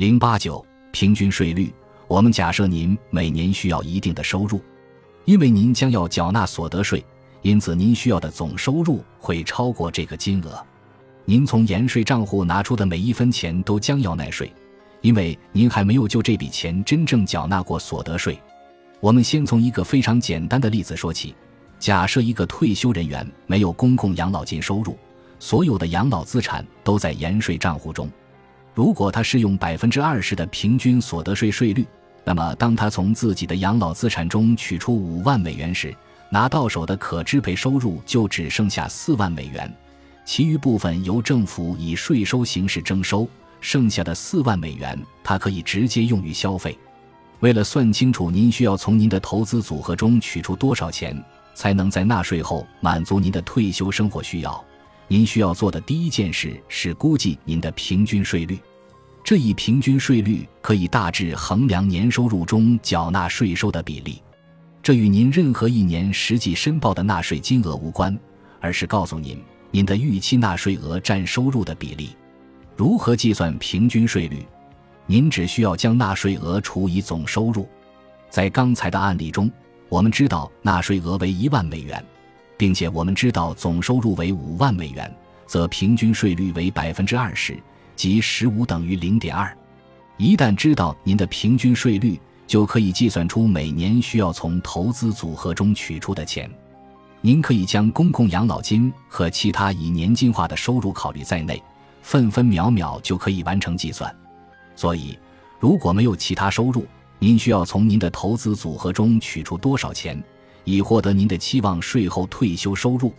零八九平均税率，我们假设您每年需要一定的收入，因为您将要缴纳所得税，因此您需要的总收入会超过这个金额。您从盐税账户拿出的每一分钱都将要纳税，因为您还没有就这笔钱真正缴纳过所得税。我们先从一个非常简单的例子说起：假设一个退休人员没有公共养老金收入，所有的养老资产都在盐税账户中。如果他适用百分之二十的平均所得税税率，那么当他从自己的养老资产中取出五万美元时，拿到手的可支配收入就只剩下四万美元，其余部分由政府以税收形式征收，剩下的四万美元他可以直接用于消费。为了算清楚您需要从您的投资组合中取出多少钱，才能在纳税后满足您的退休生活需要。您需要做的第一件事是估计您的平均税率。这一平均税率可以大致衡量年收入中缴纳税收的比例。这与您任何一年实际申报的纳税金额无关，而是告诉您您的预期纳税额占收入的比例。如何计算平均税率？您只需要将纳税额除以总收入。在刚才的案例中，我们知道纳税额为一万美元。并且我们知道总收入为五万美元，则平均税率为百分之二十，即十五等于零点二。一旦知道您的平均税率，就可以计算出每年需要从投资组合中取出的钱。您可以将公共养老金和其他以年金化的收入考虑在内，分分秒秒就可以完成计算。所以，如果没有其他收入，您需要从您的投资组合中取出多少钱？以获得您的期望税后退休收入。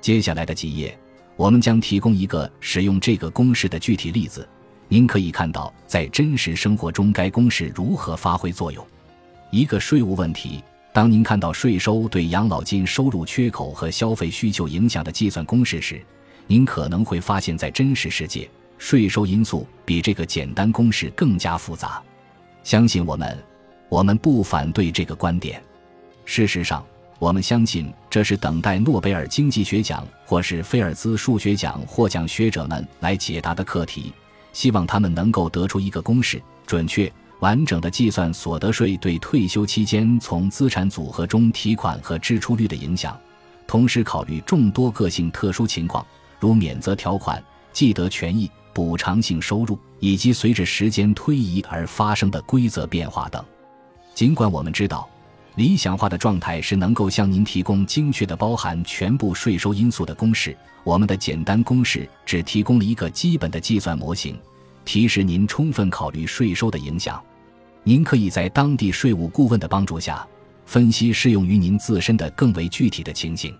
接下来的几页，我们将提供一个使用这个公式的具体例子。您可以看到，在真实生活中该公式如何发挥作用。一个税务问题：当您看到税收对养老金收入缺口和消费需求影响的计算公式时，您可能会发现，在真实世界，税收因素比这个简单公式更加复杂。相信我们，我们不反对这个观点。事实上，我们相信这是等待诺贝尔经济学奖或是菲尔兹数学奖获奖学者们来解答的课题。希望他们能够得出一个公式，准确、完整的计算所得税对退休期间从资产组合中提款和支出率的影响，同时考虑众多个性特殊情况，如免责条款、既得权益、补偿性收入以及随着时间推移而发生的规则变化等。尽管我们知道。理想化的状态是能够向您提供精确的包含全部税收因素的公式。我们的简单公式只提供了一个基本的计算模型，提示您充分考虑税收的影响。您可以在当地税务顾问的帮助下，分析适用于您自身的更为具体的情形。